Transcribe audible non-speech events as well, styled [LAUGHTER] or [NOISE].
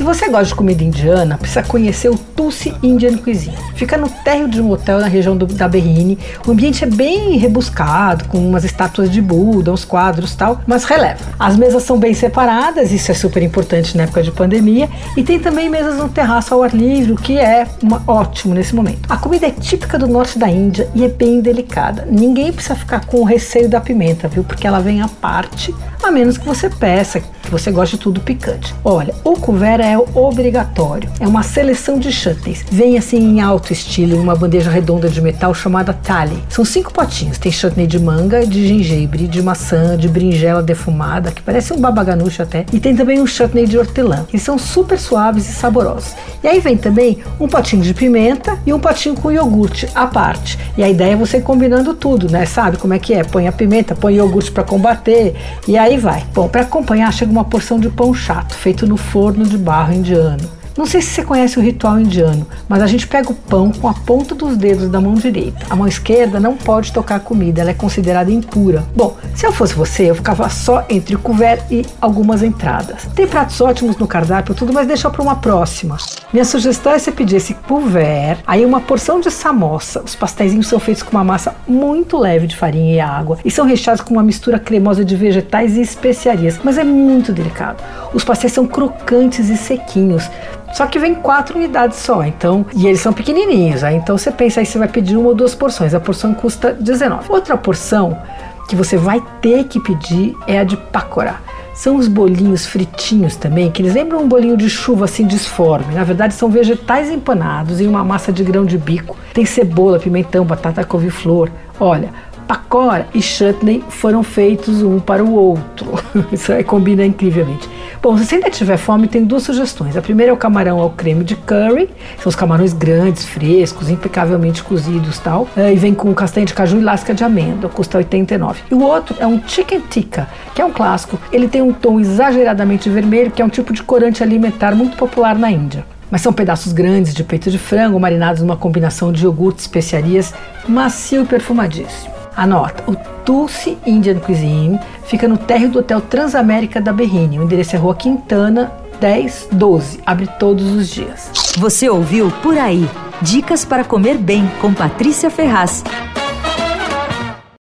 Se você gosta de comida indiana, precisa conhecer o Tulsi Indian Cuisine. Fica no térreo de um hotel na região do, da Berrine. O ambiente é bem rebuscado, com umas estátuas de Buda, uns quadros tal, mas releva. As mesas são bem separadas, isso é super importante na época de pandemia, e tem também mesas no terraço ao ar livre, o que é uma, ótimo nesse momento. A comida é típica do norte da Índia e é bem delicada. Ninguém precisa ficar com o receio da pimenta, viu? Porque ela vem à parte, menos que você peça, que você goste de tudo picante. Olha, o couvert é obrigatório. É uma seleção de chutneys. Vem assim em alto estilo, em uma bandeja redonda de metal chamada thali. São cinco potinhos. Tem chutney de manga, de gengibre, de maçã, de berinjela defumada, que parece um babaganucho até. E tem também um chutney de hortelã. Eles são super suaves e saborosos. E aí vem também um potinho de pimenta e um potinho com iogurte à parte. E a ideia é você combinando tudo, né? Sabe como é que é? Põe a pimenta, põe iogurte para combater e aí vai. Bom, para acompanhar chega uma porção de pão chato feito no forno de barro indiano. Não sei se você conhece o ritual indiano, mas a gente pega o pão com a ponta dos dedos da mão direita. A mão esquerda não pode tocar a comida, ela é considerada impura. Bom, se eu fosse você, eu ficava só entre o couvert e algumas entradas. Tem pratos ótimos no cardápio, tudo, mas deixa para uma próxima. Minha sugestão é você pedir esse couvert, aí uma porção de samosa. Os pastéis são feitos com uma massa muito leve de farinha e água e são recheados com uma mistura cremosa de vegetais e especiarias, mas é muito delicado. Os pastéis são crocantes e sequinhos. Só que vem quatro unidades só, então, e eles são pequenininhos, aí então você pensa aí você vai pedir uma ou duas porções. A porção custa 19. Outra porção que você vai ter que pedir é a de pacorá. São os bolinhos fritinhos também, que eles lembram um bolinho de chuva assim disforme. Na verdade, são vegetais empanados em uma massa de grão de bico. Tem cebola, pimentão, batata couve-flor. Olha, Pacora e chutney foram feitos um para o outro. [LAUGHS] Isso aí combina incrivelmente. Bom, se você ainda tiver fome, tem duas sugestões. A primeira é o camarão ao creme de curry. São os camarões grandes, frescos, impecavelmente cozidos tal. Eh, e vem com castanha de caju e lasca de amêndoa. Custa 89. E o outro é um chicken tikka, que é um clássico. Ele tem um tom exageradamente vermelho, que é um tipo de corante alimentar muito popular na Índia mas são pedaços grandes de peito de frango marinados numa combinação de iogurte, especiarias, macio e perfumadíssimo. Anota, o Tulsi Indian Cuisine fica no térreo do Hotel Transamérica da Berrine. O endereço é Rua Quintana 1012. Abre todos os dias. Você ouviu Por Aí. Dicas para comer bem com Patrícia Ferraz.